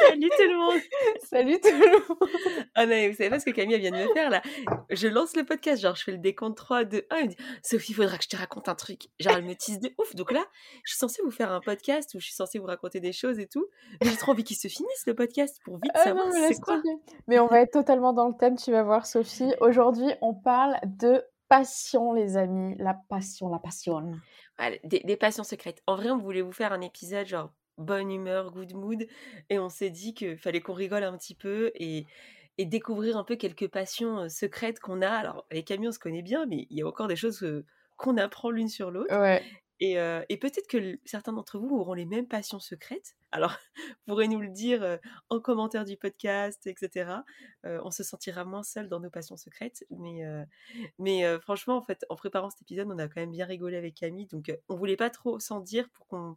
Salut tout le monde Salut tout le monde Oh non, vous savez pas ce que Camille vient de me faire là Je lance le podcast, genre je fais le décompte 3, 2, 1, elle me dit Sophie, faudra que je te raconte un truc. Genre elle me tisse de ouf. Donc là, je suis censée vous faire un podcast où je suis censée vous raconter des choses et tout. Mais j'ai trop envie qu'il se finisse le podcast pour vite Ah savoir c'est quoi. Mais on va être totalement dans le thème, tu vas voir Sophie. Aujourd'hui, on parle de passion, les amis. La passion, la passion. Ouais, des, des passions secrètes. En vrai, on voulait vous faire un épisode genre bonne humeur, good mood, et on s'est dit qu'il fallait qu'on rigole un petit peu et, et découvrir un peu quelques passions secrètes qu'on a. Alors, avec Camille, on se connaît bien, mais il y a encore des choses qu'on apprend l'une sur l'autre. Ouais. Et, euh, et peut-être que certains d'entre vous auront les mêmes passions secrètes. Alors, vous pourrez nous le dire en commentaire du podcast, etc. Euh, on se sentira moins seul dans nos passions secrètes. Mais, euh, mais franchement, en fait, en préparant cet épisode, on a quand même bien rigolé avec Camille. Donc, on voulait pas trop s'en dire pour qu'on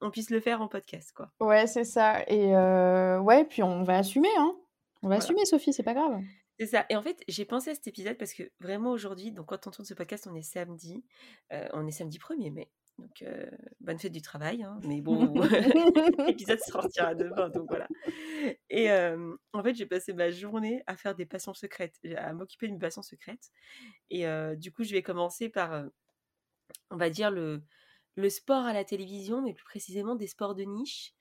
on puisse le faire en podcast, quoi. Ouais, c'est ça. Et euh, ouais, puis on va assumer, hein. On va Voilà. assumer, Sophie, c'est pas grave. C'est ça. Et en fait, j'ai pensé à cet épisode parce que vraiment aujourd'hui, donc quand on tourne ce podcast, on est samedi. euh, on est samedi 1er mai. Donc, euh, bonne fête du travail. hein, mais bon, l'épisode sortira demain, donc voilà. Et euh, en fait, j'ai passé ma journée à faire des passions secrètes, à m'occuper d'une passion secrète. Et euh, du coup, je vais commencer par, on va dire, le, le sport à la télévision, mais plus précisément des sports de niche.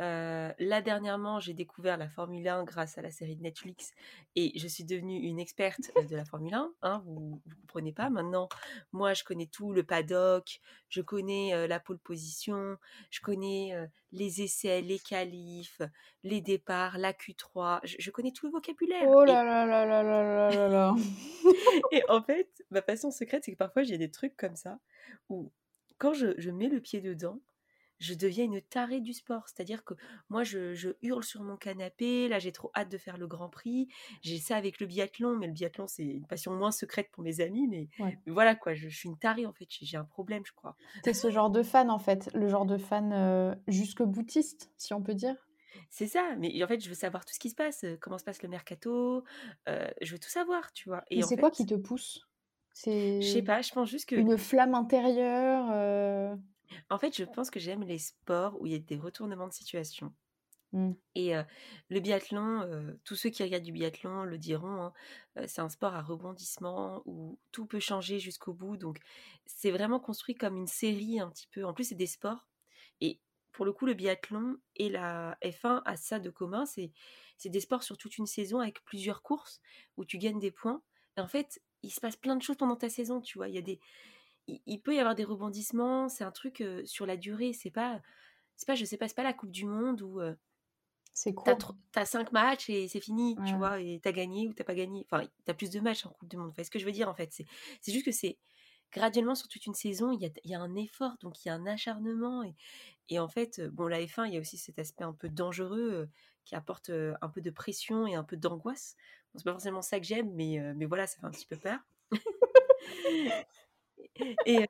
Euh, là dernièrement, j'ai découvert la Formule 1 grâce à la série de Netflix et je suis devenue une experte euh, de la Formule 1. Hein, vous ne comprenez pas maintenant. Moi, je connais tout le paddock, je connais euh, la pole position, je connais les essais, les qualifs, les départs, la Q3. Je, connais tout le vocabulaire. Oh là et... là là là là là là. et en fait, ma passion secrète, c'est que parfois j'ai des trucs comme ça où quand je, je mets le pied dedans, je deviens une tarée du sport. C'est-à-dire que moi, je, je hurle sur mon canapé. Là, j'ai trop hâte de faire le Grand Prix. J'ai ça avec le biathlon, mais le biathlon, c'est une passion moins secrète pour mes amis. Mais, Ouais. mais voilà, quoi, je, je suis une tarée en fait. J'ai un problème, je crois. T'es ce genre de fan, en fait. Le genre de fan euh, jusque boutiste, si on peut dire? C'est ça. Mais en fait, je veux savoir tout ce qui se passe. euh, Comment se passe le mercato. euh, je veux tout savoir, tu vois. Et c'est fait, quoi qui te pousse? C'est Je sais pas, je pense juste que. une flamme intérieure. euh, En fait, je pense que j'aime les sports où il y a des retournements de situation. hmm. Et euh, le biathlon, euh, tous ceux qui regardent du biathlon le diront, hein, c'est un sport à rebondissement où tout peut changer jusqu'au bout. Donc, c'est vraiment construit comme une série un petit peu. En plus, c'est des sports. Et pour le coup, le biathlon et la F1 a ça de commun. C'est c'est des sports sur toute une saison avec plusieurs courses où tu gagnes des points. Et en fait, il se passe plein de choses pendant ta saison, tu vois. Il y a des, il, il peut y avoir des rebondissements. C'est un truc euh, sur la durée. C'est pas, c'est pas, je sais pas, c'est pas la Coupe du Monde où euh, C'est t'as, cinq matchs et c'est fini, tu vois, et t'as gagné ou t'as pas gagné. Enfin, t'as plus de matchs en Coupe du Monde. Enfin, ce que je veux dire, en fait, c'est, c'est juste que c'est graduellement sur toute une saison, il y a, il y a un effort, donc il y a un acharnement. Et, et en fait, bon, la F1, il y a aussi cet aspect un peu dangereux euh, qui apporte un peu de pression et un peu d'angoisse. C'est pas forcément ça que j'aime, mais, euh, mais voilà, ça fait un petit peu peur. Et euh,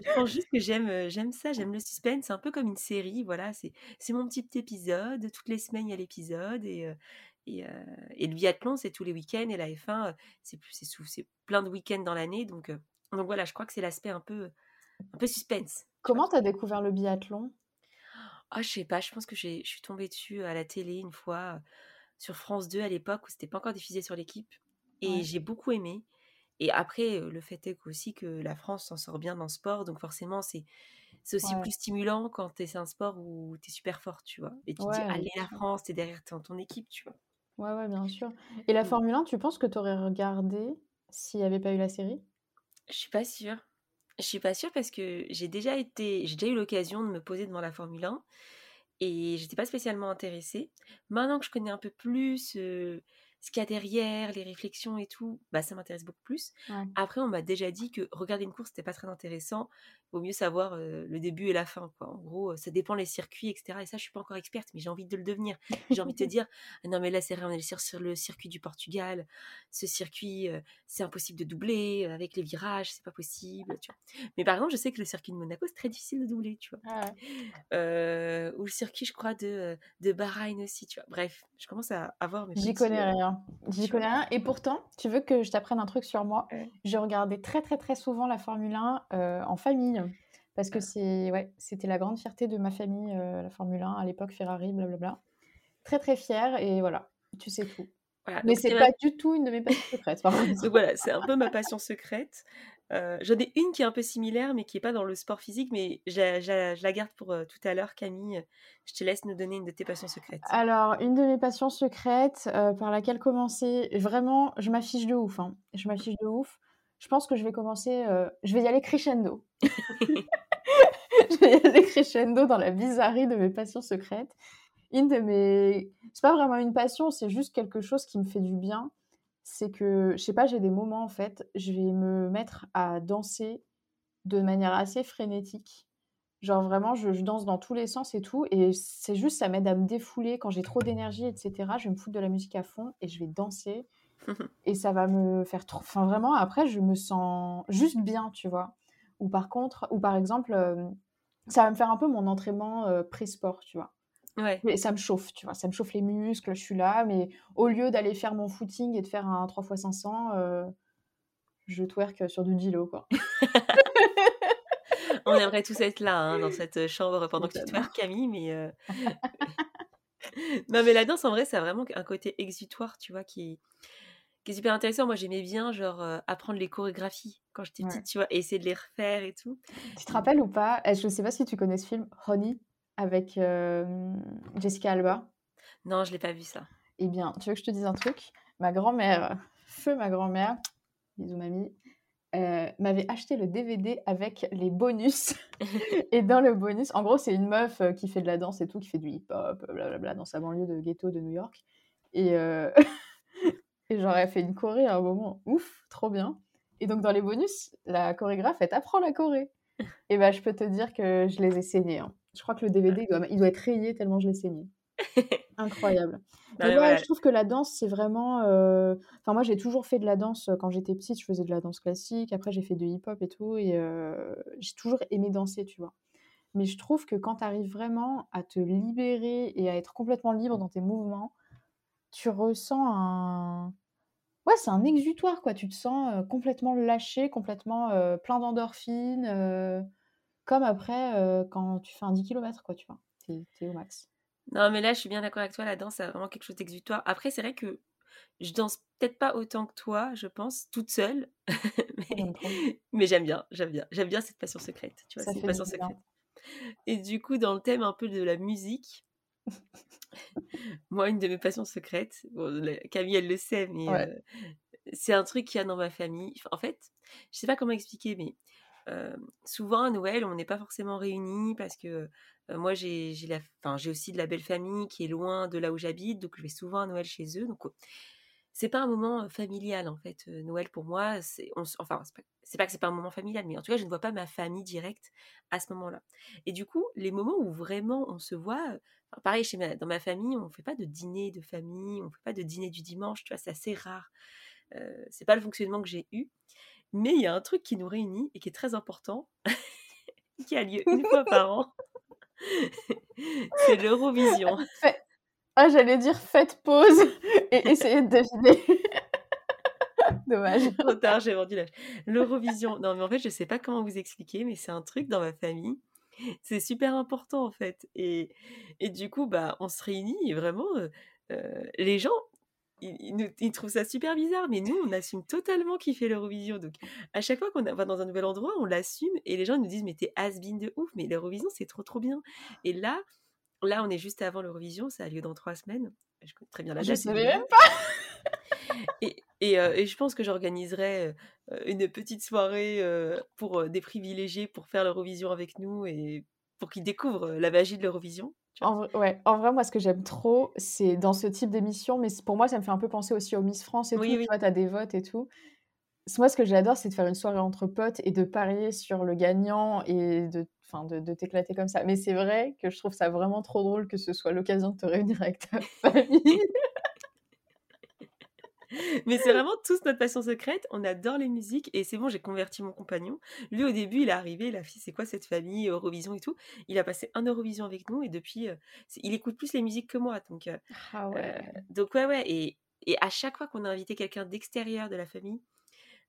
je pense juste que j'aime euh, j'aime ça, j'aime le suspense. C'est un peu comme une série, voilà. C'est c'est mon petit épisode. Toutes les semaines, il y a l'épisode. Et, et, et le biathlon, c'est tous les week-ends. Et la F1, euh, c'est plus- c'est sous- c'est plein de week-ends dans l'année. Donc, donc voilà, je crois que c'est l'aspect un peu, un peu suspense. tu. Comment t'as découvert le biathlon? Ah, je sais pas, je pense que j'ai- je suis tombée dessus à la télé une fois sur France 2 à l'époque où c'était pas encore diffusé sur l'équipe. Et Ouais. j'ai beaucoup aimé. Et après, euh, le fait est aussi que la France s'en sort bien dans le sport. Donc forcément, c'est c'est aussi Ouais. plus stimulant quand t'es- c'est un sport où tu es super fort, tu vois. Et tu te dis, Ouais, allez la. France, t'es derrière ton, ton équipe, tu vois. Ouais, ouais, bien sûr. Et la. Formule 1, tu penses que t'aurais regardé s'il n'y avait pas eu la série? Je suis pas sûre. Je suis pas sûre parce que j'ai déjà été, j'ai déjà eu l'occasion de me poser devant la Formule 1 et j'étais pas spécialement intéressée. Maintenant que je connais un peu plus ce qu'il y a derrière, les réflexions et tout, bah, ça m'intéresse beaucoup plus. Après, on m'a déjà dit que regarder une course, c'était pas très intéressant. Il vaut mieux savoir le début et la fin. Quoi. En gros, ça dépend les circuits, etc. Et ça, je suis pas encore experte, mais j'ai envie de le devenir. J'ai envie de te dire, «Ah non, mais là, c'est vrai, on est sur, le circuit du Portugal. Ce circuit, c'est impossible de doubler. Avec les virages, c'est pas possible. Tu vois. Mais par exemple, je sais que le circuit de Monaco, c'est très difficile de doubler. Tu vois. Ah ou le circuit, je crois, de, de Bahreïn aussi. Tu vois. Bref, je commence à avoir mes. J'y connais rien. J'y connais rien. Et pourtant, tu veux que je t'apprenne un truc sur moi? J'ai regardé très, très, très souvent la Formule 1 en famille. Parce que c'est, ouais, c'était la grande fierté de ma famille, la Formule 1, à l'époque, Ferrari, blablabla. Très, très fière. Et voilà, tu sais tout. Mais c'est pas du tout une de mes passions secrètes. donc voilà, c'est un peu ma passion secrète. Euh, j'en ai une qui est un peu similaire, mais qui n'est pas dans le sport physique, mais je, la garde pour euh, tout à l'heure, Camille. Je te laisse nous donner une de tes passions secrètes. Alors, une de mes passions secrètes euh, par laquelle commencer, vraiment, je m'affiche de ouf. Hein. Je m'affiche de ouf. Je pense que je vais commencer, je vais y aller crescendo. je vais y aller crescendo dans la bizarrerie de mes passions secrètes. Une de mes. C'est pas vraiment une passion, c'est juste quelque chose qui me fait du bien c'est que, je sais pas, j'ai des moments en fait, je vais me mettre à danser de manière assez frénétique. Genre vraiment, je, danse dans tous les sens et tout. Et c'est juste, ça m'aide à me défouler quand j'ai trop d'énergie, etc. Je vais me foutre de la musique à fond et je vais danser. et ça va me faire trop. Enfin, vraiment, après, je me sens juste bien, tu vois. Ou par contre, ou par exemple, euh, ça va me faire un peu mon entraînement euh, pré-sport, tu vois. Ouais. Mais ça me chauffe, tu vois, ça me chauffe les muscles, je suis là, mais au lieu d'aller faire mon footing et de faire un 3x500, euh, je twerk sur du dilo, quoi. On aimerait tous être là, hein, dans cette chambre pendant que tu twerk, Camille, mais... Euh, non, mais la danse, en vrai, ça a vraiment un côté exutoire, tu vois, qui, qui est super intéressant. Moi, j'aimais bien, genre, euh, apprendre les chorégraphies quand j'étais petite, tu vois, et essayer de les refaire et tout. Tu te rappelles ou pas Je ne sais pas si tu connais ce film, Honey? Avec Jessica Alba. Non, je l'ai pas vu ça. Eh bien, tu veux que je te dise un truc? Ma grand-mère, feu ma grand-mère, bisous mamie, euh, m'avait acheté le DVD avec les bonus. et dans le bonus, en gros, c'est une meuf qui fait de la danse et tout, qui fait du hip-hop, blablabla, dans sa banlieue de ghetto de New York. Et, et j'aurais fait une choré à un moment, ouf, trop bien. Et donc, dans les bonus, la chorégraphe, elle t'apprend la choré. Et ben, je peux te dire que je les ai saignés. Hein. Je crois que le DVD, il doit, il doit être rayé tellement je l'ai saigné. Incroyable. Bah, je trouve que la danse, c'est vraiment. Euh, enfin, moi, j'ai toujours fait de la danse euh, quand j'étais petite. Je faisais de la danse classique. Après, j'ai fait de hip-hop et tout. Et euh, j'ai toujours aimé danser, tu vois. Mais je trouve que quand tu arrives vraiment à te libérer et à être complètement libre dans tes mouvements, tu ressens un. Ouais, c'est un exutoire, quoi. Tu te sens complètement lâché, complètement plein d'endorphines comme après, euh, quand tu fais un 10 km, quoi, tu vois? T'es, au max. Non, mais là, je suis bien d'accord avec toi. La danse, c'est vraiment quelque chose d'exutoire. Après, c'est vrai que je danse peut-être pas autant que toi, je pense, toute seule. mais, j'aime bien, j'aime bien. J'aime bien cette passion secrète. Tu vois, c'est une passion secrète. Et du coup, dans le thème un peu de la musique, moi, une de mes passions secrètes, Camille, elle le sait, mais euh, c'est un truc qu'il y a dans ma famille. En fait, je sais pas comment expliquer, mais souvent à Noël, on n'est pas forcément réunis parce que moi, j'ai aussi de la belle famille qui est loin de là où j'habite, donc je vais souvent à Noël chez eux. Donc, c'est pas un moment familial en fait. Noël pour moi, c'est enfin c'est pas, que c'est pas un moment familial, mais en tout cas, je ne vois pas ma famille directe à ce moment-là. Et du coup, les moments où vraiment on se voit, pareil chez dans ma famille, on fait pas de dîner de famille, on fait pas de dîner du dimanche, tu vois, c'est assez rare. c'est pas le fonctionnement que j'ai eu. Mais il y a un truc qui nous réunit et qui est très important, qui a lieu une fois par an. c'est l'Eurovision. Ah, j'allais dire faites pause et essayez de deviner. Dommage. Trop tard, j'ai vendu l'âge. L'Eurovision. Non, mais en fait, je sais pas comment vous expliquer, mais c'est un truc dans ma famille. C'est super important, en fait. Et, et du coup, bah, on se réunit et vraiment, euh, euh, les gens ils, trouvent ça super bizarre, mais nous, on assume totalement qu'il fait l'Eurovision. Donc, à chaque fois qu'on va dans un nouvel endroit, on l'assume et les gens nous disent, mais t'es has-been de ouf, mais l'Eurovision, c'est trop, trop bien. Et là, là, on est juste avant l'Eurovision, ça a lieu dans trois semaines. Je connais très bien la date. Je savais même pas et, et, euh, et, je pense que j'organiserai euh, une petite soirée euh, pour des privilégiés pour faire l'Eurovision avec nous et pour qu'ils découvrent la magie de l'Eurovision. En vrai, ouais, en vrai, moi, ce que j'aime trop, c'est dans ce type d'émission, mais pour moi, ça me fait un peu penser aussi aux Miss France et tout. Oui, Tu vois, as des votes et tout. Moi, ce que j'adore, c'est de faire une soirée entre potes et de parier sur le gagnant et de, de, de t'éclater comme ça. Mais c'est vrai que je trouve ça vraiment trop drôle que ce soit l'occasion de te réunir avec ta famille. Mais c'est vraiment tous notre passion secrète. On adore les musiques et c'est bon, j'ai converti mon compagnon. Lui, au début, il est arrivé, il a fait c'est quoi cette famille, Eurovision et tout. Il a passé un Eurovision avec nous et depuis, euh, il écoute plus les musiques que moi. Donc, euh, Ah euh, ouais. donc ouais, ouais. Et, et à chaque fois qu'on a invité quelqu'un d'extérieur de la famille,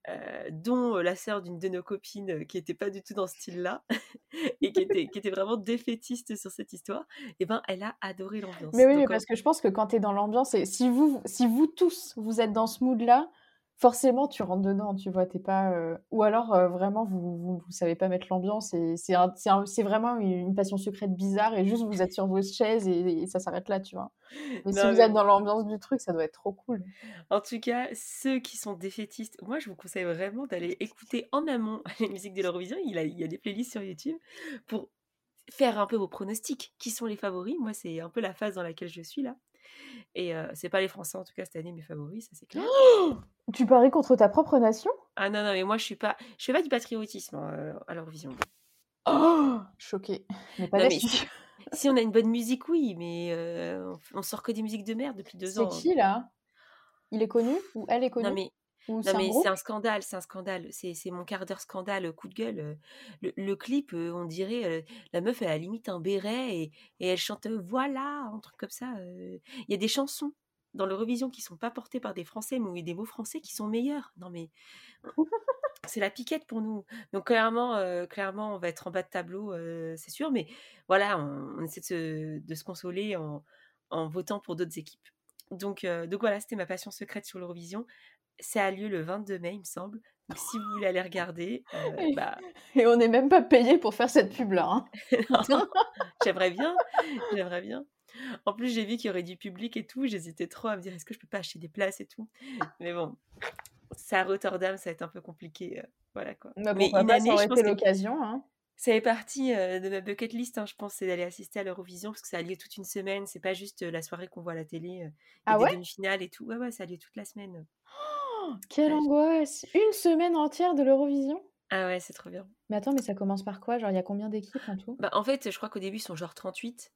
euh, dont euh, la sœur d'une de nos copines euh, qui était pas du tout dans ce style-là et qui était, qui était vraiment défaitiste sur cette histoire, et ben elle a adoré l'ambiance. Mais oui, mais parce que je pense que quand tu es dans l'ambiance, et si vous, si vous tous, vous êtes dans ce mood-là, forcément, tu rentres dedans, tu vois, t'es pas... euh, Ou alors, euh, vraiment, vous, vous, vous savez pas mettre l'ambiance, et c'est un- c'est un- c'est vraiment une, une passion secrète bizarre, et juste vous êtes sur vos chaises, et, et ça s'arrête là, tu vois. Mais si vous êtes dans l'ambiance du truc, ça doit être trop cool. En tout cas, ceux qui sont défaitistes, moi je vous conseille vraiment d'aller écouter en amont les musiques de l'Eurovision. Il, a- il y a des playlists sur YouTube pour faire un peu vos pronostics. Qui sont les favoris? Moi, c'est un peu la phase dans laquelle je suis là. Et euh, c'est pas les Français en tout cas cette année mes favoris, ça c'est clair. Tu paries contre ta propre nation? Ah non non mais moi je suis pas, je fais pas du patriotisme hein, euh, à l'Eurovision. Oh Choquée. Mais pas Non mais si, si on a une bonne musique oui, mais euh, on, on sort que des musiques de merde depuis deux C'est ans. qui, là? Il est connu Ou elle est Non connue? mais Non mais c'est un scandale, c'est un scandale. C'est c'est mon quart d'heure scandale, coup de gueule. euh, Le, le clip, euh, on dirait, euh, la meuf, elle a limite un béret et, et elle chante voilà, un truc comme ça. Il y a des chansons dans l'Eurovision qui sont pas portées par des Français, mais où il y a des mots français qui sont meilleurs. Non mais c'est la piquette pour nous. Donc clairement, euh, clairement, on va être en bas de tableau, euh, c'est sûr. Mais voilà, on, on essaie de se, de se consoler en, en votant pour d'autres équipes. Donc, euh, donc voilà, c'était ma passion secrète sur l'Eurovision. Ça a lieu le 22 mai, il me semble. Donc si vous voulez aller regarder, euh, Et- bah, Et on n'est même pas payé pour faire cette pub-là. hein. non, j'aimerais bien, j'aimerais bien. En plus, j'ai vu qu'il y aurait du public et tout. J'hésitais trop à me dire est-ce que je peux pas acheter des places et tout. Mais bon, ça à Rotterdam, ça va être un peu compliqué. euh, voilà quoi. Bah, Mais pourquoi une année, je pense l'occasion. Hein. ça fait partie euh, de ma bucket list, hein, je pense, c'est d'aller assister à l'Eurovision parce que ça a lieu toute une semaine. C'est pas juste la soirée qu'on voit à la télé. Il y a Ah ouais? demi-finales et tout. Ouais, ouais, ça a lieu toute la semaine. Oh, Quelle Ouais, angoisse Une semaine entière de l'Eurovision? Ah ouais, c'est trop bien. Mais attends, mais ça commence par quoi? Genre, il y a combien d'équipes en tout? Bah, en fait, je crois qu'au début, ils sont genre 38.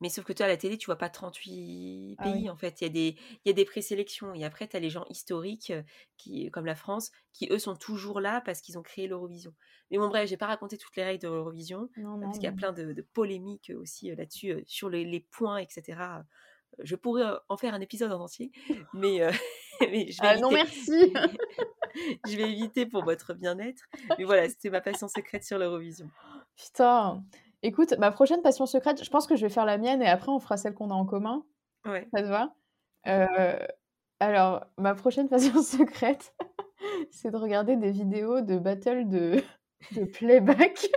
Mais sauf que toi, à la télé, tu vois pas 38 Ah oui. pays. En fait, il y a des, il y a des présélections. Et après, tu as les gens historiques, euh, qui, comme la France, qui eux sont toujours là parce qu'ils ont créé l'Eurovision. Mais bon, bref, j'ai pas raconté toutes les règles de l'Eurovision. Parce qu'il y a plein de, de polémiques euh, aussi euh, là-dessus, euh, sur les, les points, etc. Je pourrais en faire un épisode en entier. Mais, euh, mais je vais Ah non, éviter. merci je vais éviter pour votre bien-être. Mais voilà, c'était ma passion secrète sur l'Eurovision. Putain Écoute, ma prochaine passion secrète, je pense que je vais faire la mienne et après on fera celle qu'on a en commun. Ouais. Ça te va? Euh, Alors, ma prochaine passion secrète, c'est de regarder des vidéos de battle de, de playback.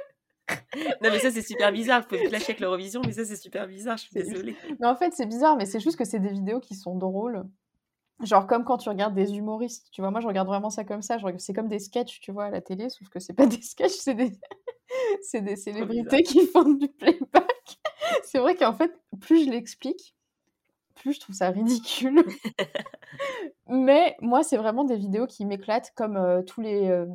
Non, mais ça, c'est super bizarre. Vous pouvez me clasher avec l'Eurovision, mais ça, c'est super bizarre. Je suis désolée. Mais en fait, c'est bizarre, mais c'est juste que c'est des vidéos qui sont drôles. Genre comme quand tu regardes des humoristes, tu vois, moi je regarde vraiment ça comme ça, c'est comme des sketchs, tu vois, à la télé, sauf que c'est pas des sketchs, c'est des, des célébrités qui font du playback. C'est vrai qu'en fait, plus je l'explique, plus je trouve ça ridicule. Mais moi, c'est vraiment des vidéos qui m'éclatent, comme euh, tous les, euh,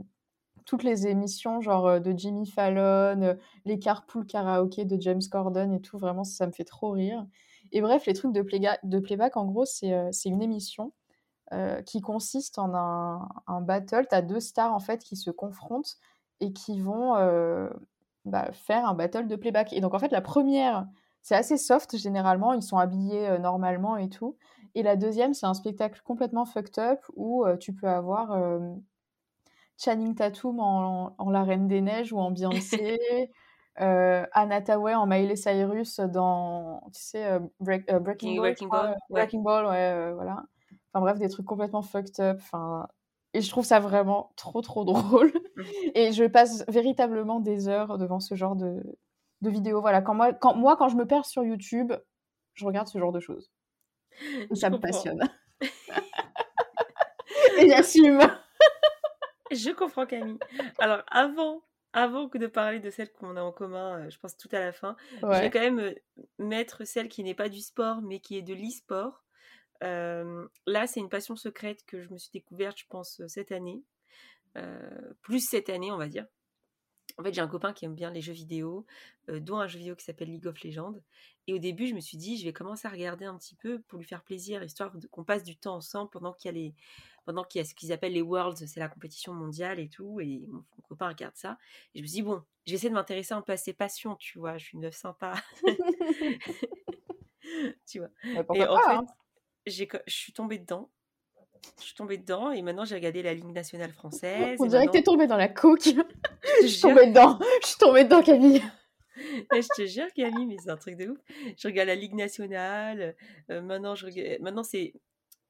toutes les émissions genre euh, de Jimmy Fallon, euh, les carpool karaoké de James Corden et tout, vraiment ça me fait trop rire. Et bref, les trucs de, playback, en gros, c'est euh, une émission qui consiste en un, battle. Tu as deux stars en fait qui se confrontent et qui vont bah, faire un battle de playback. Et donc en fait, la première, c'est assez soft généralement, ils sont habillés normalement et tout. Et la deuxième, c'est un spectacle complètement fucked up où tu peux avoir Channing Tatum en, en La Reine des Neiges ou en Beyoncé, euh, Anna Tawai en Miley Cyrus dans, tu sais, euh, Break- euh, Breaking Ball, Breaking euh, ouais. Breaking Ball, ouais, voilà. Enfin bref, des trucs complètement fucked up. Enfin, et je trouve ça vraiment trop, trop drôle. Et je passe véritablement des heures devant ce genre de, de vidéos. Voilà, quand moi, quand, moi, quand je me perds sur YouTube, je regarde ce genre de choses. Et Je ça me comprends. passionne. Et j'assume. Je comprends, Camille. Alors, avant, avant que de parler de celle qu'on a en commun, euh, je pense tout à la fin, je vais quand même euh, mettre celle qui n'est pas du sport, mais qui est de l'e-sport. là, c'est une passion secrète que je me suis découverte, je pense, cette année. plus cette année, on va dire. En fait, j'ai un copain qui aime bien les jeux vidéo, dont un jeu vidéo qui s'appelle League of Legends. Et au début, je me suis dit, je vais commencer à regarder un petit peu pour lui faire plaisir, histoire qu'on passe du temps ensemble pendant qu'il y a les, pendant qu'il y a ce qu'ils appellent les Worlds, c'est la compétition mondiale et tout. Et mon, copain regarde ça. Et je me dis, bon, je vais essayer de m'intéresser un peu à ses passions, tu vois. Je suis une meuf sympa. tu vois. Bah, et en fait, hein. je suis tombée dedans. Je suis tombée dedans et maintenant j'ai regardé la Ligue nationale française. On dirait que t'es tombée dans la coque. je suis tombée dedans. Je suis tombée dedans, Camille. je te jure, Camille, mais c'est un truc de ouf. Je regarde la Ligue nationale. Euh, maintenant, je regarde... maintenant c'est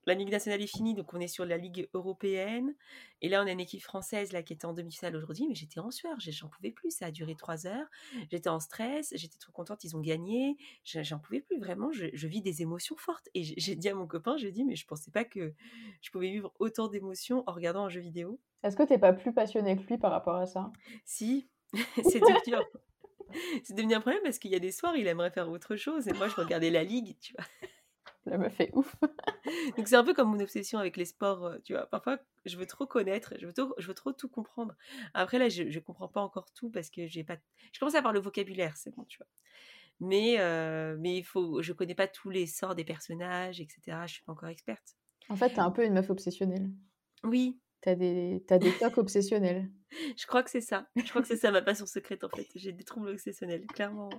la Ligue nationale est finie, donc on est sur la Ligue européenne. Et là, on a une équipe française là qui était en demi-finale aujourd'hui, mais j'étais en sueur, j'en pouvais plus. Ça a duré trois heures. J'étais en stress, j'étais trop contente, ils ont gagné. J'en pouvais plus vraiment. Je, vis des émotions fortes. Et j'ai dit à mon copain, j'ai dit, mais je pensais pas que je pouvais vivre autant d'émotions en regardant un jeu vidéo. Est-ce que tu n'es pas plus passionné que lui par rapport à ça? Si, c'est devenu, c'est devenu un problème parce qu'il y a des soirs, il aimerait faire autre chose et moi, je regardais la ligue, tu vois. Ça me fait ouf. Donc c'est un peu comme mon obsession avec les sports, euh, tu vois. Parfois, je veux trop connaître, je veux trop, je veux trop tout comprendre. Après là, je, ne comprends pas encore tout parce que j'ai pas. Je commence à avoir le vocabulaire, c'est bon, tu vois. Mais euh, mais il faut, je connais pas tous les sorts des personnages, etc. Je suis pas encore experte. En fait, t'es un peu une meuf obsessionnelle. Oui. T'as des, as des tocs obsessionnels. Je crois que c'est ça. Je crois que c'est ça ma passion secrète en fait. J'ai des troubles obsessionnels, clairement.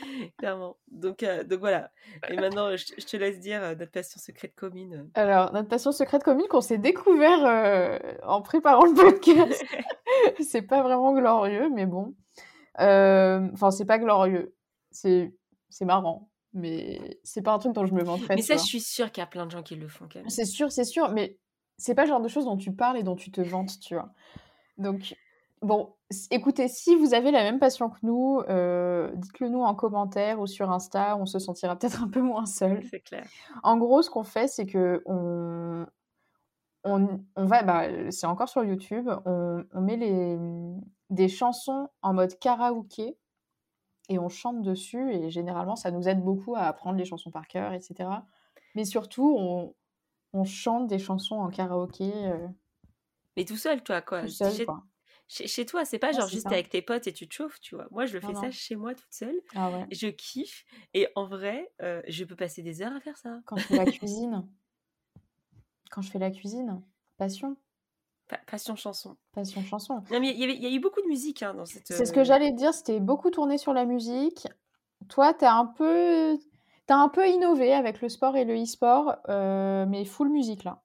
clairement. Donc, euh, donc voilà. Et maintenant, je, te laisse dire euh, notre passion secrète commune. Alors, notre passion secrète commune qu'on s'est découvert euh, en préparant le podcast. c'est pas vraiment glorieux, mais bon. Enfin, c'est pas glorieux. C'est marrant. Mais c'est pas un truc dont je me vanterais. Mais ça, je suis sûre qu'il y a plein de gens qui le font quand même. C'est sûr, c'est sûr. Mais c'est pas le genre de choses dont tu parles et dont tu te vantes, tu vois. Donc, bon, écoutez, si vous avez la même passion que nous, euh, dites-le nous en commentaire ou sur Insta, on se sentira peut-être un peu moins seul. C'est clair. En gros, ce qu'on fait, c'est que on, on, va, bah, c'est encore sur YouTube, on, on met les, des chansons en mode karaoké et on chante dessus et généralement ça nous aide beaucoup à apprendre les chansons par cœur, etc. Mais surtout, on, on chante des chansons en karaoké. Euh, Mais tout seul, toi, quoi. Chez, toi, c'est pas genre juste avec tes potes et tu te chauffes, tu vois. Moi, je le fais ça chez moi toute seule. Ah je kiffe. Et en vrai, euh, je peux passer des heures à faire ça. Quand je fais la cuisine. Quand je fais la cuisine. Passion. passion chanson. Passion chanson. Non, mais il y, a eu beaucoup de musique hein, dans cette. C'est ce que euh, j'allais dire, c'était beaucoup tourné sur la musique. Toi, t'es un peu T'as un peu innové avec le sport et le e-sport, euh, mais full musique là.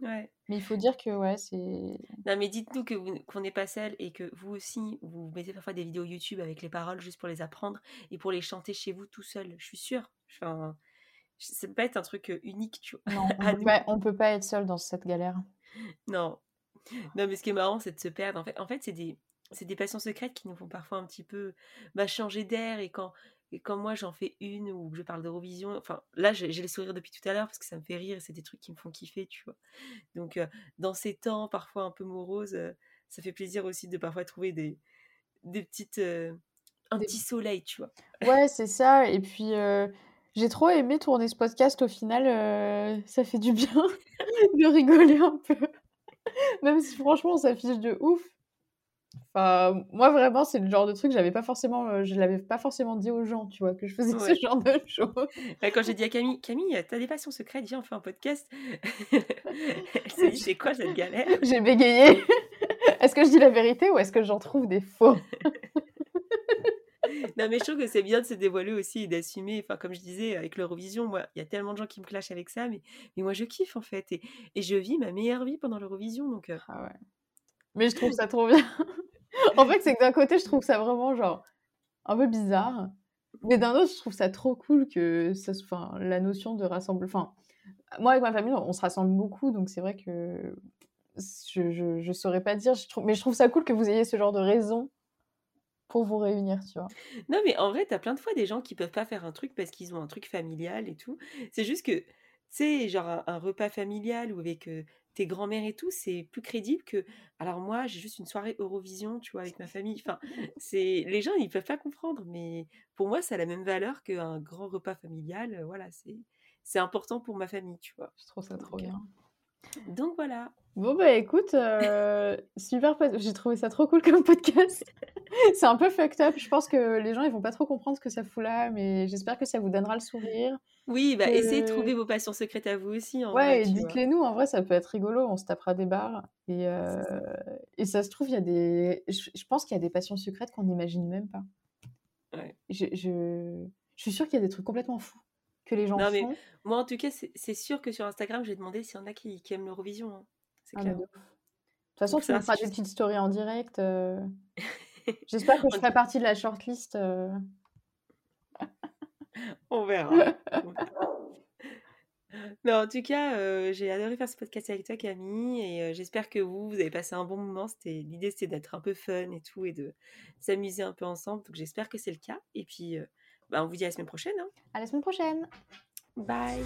Ouais. Mais il faut dire que ouais, c'est. Non, mais dites-nous que qu'on n'est pas seul et que vous aussi, vous mettez parfois des vidéos YouTube avec les paroles juste pour les apprendre et pour les chanter chez vous tout seul. Je suis sûre. Enfin, ça peut pas être un truc euh, unique, tu vois. Non, on, peut pas, peut pas être seul dans cette galère. Non. Non, mais ce qui est marrant, c'est de se perdre. En fait, en fait c'est des, c'est des passions secrètes qui nous font parfois un petit peu bah, changer d'air et quand et quand moi j'en fais une ou je parle d'Eurovision, enfin là j'ai les sourires depuis tout à l'heure parce que ça me fait rire et c'est des trucs qui me font kiffer, tu vois. Donc euh, dans ces temps parfois un peu moroses, euh, ça fait plaisir aussi de parfois trouver des, des petites. Euh, un petit soleil, tu vois. Ouais, c'est ça. Et puis j'ai trop aimé tourner ce podcast au final, ça fait du bien de rigoler un peu. Même si franchement on s'affiche de ouf. Enfin, moi vraiment, c'est le genre de truc que j'avais pas forcément, euh, je l'avais pas forcément dit aux gens, tu vois, que je faisais ce genre de choses. quand j'ai dit à Camille, Camille, t'as des passions secrètes, viens, on fait un podcast. Elle s'est dit, c'est quoi cette galère? J'ai bégayé. est-ce que je dis la vérité ou est-ce que j'en trouve des faux? Non mais je trouve que c'est bien de se dévoiler aussi et d'assumer enfin comme je disais avec l'Eurovision moi il y a tellement de gens qui me clashent avec ça mais, mais moi je kiffe en fait et, et je vis ma meilleure vie pendant l'Eurovision donc euh, ah ouais mais je trouve ça trop bien en fait, c'est que d'un côté, je trouve ça vraiment genre un peu bizarre. Mais d'un autre, je trouve ça trop cool que ça, enfin, la notion de rassemblement. Enfin, moi, avec ma famille, on se rassemble beaucoup, donc c'est vrai que je, je, saurais pas dire. Je mais je trouve ça cool que vous ayez ce genre de raison pour vous réunir, tu vois. Non, mais en vrai, t'as plein de fois des gens qui peuvent pas faire un truc parce qu'ils ont un truc familial et tout. C'est juste que, tu sais, genre un, repas familial ou avec tes grands-mères et tout, c'est plus crédible que. Alors moi, j'ai juste une soirée Eurovision, tu vois, avec ma famille. Enfin, c'est les gens, ils peuvent pas comprendre, mais pour moi, ça a la même valeur qu'un grand repas familial. Voilà, c'est c'est important pour ma famille, tu vois. Je trouve ça trop euh, bien. Donc voilà. Bon, bah écoute, euh, super, j'ai trouvé ça trop cool comme podcast. C'est un peu fucked up. Je pense que les gens, ils vont pas trop comprendre ce que ça fout là, mais j'espère que ça vous donnera le sourire. Oui, bah essayez de trouver vos passions secrètes à vous aussi, en Ouais, dites-les nous, en vrai, ça peut être rigolo, on se tapera des barres. Et, euh, et ça se trouve, il y a des. Je, je pense qu'il y a des passions secrètes qu'on n'imagine même pas. Ouais. Je, je, je suis sûre qu'il y a des trucs complètement fous que les gens Non, mais font. Moi, en tout cas, c'est sûr que sur Instagram, je vais demander s'il y en a qui, qui aiment l'Eurovision. hein. C'est Ah, clair. de toute façon, Donc tu feras des petites stories en direct. euh. J'espère que je ferai partie de la shortlist. euh. On verra. On verra. Mais en tout cas, euh, j'ai adoré faire ce podcast avec toi, Camille, et euh, j'espère que vous, vous avez passé un bon moment. C'était l'idée, c'était d'être un peu fun et tout, et de s'amuser un peu ensemble. Donc j'espère que c'est le cas. Et puis, euh, bah, on vous dit à la semaine prochaine. Hein. À la semaine prochaine. Bye.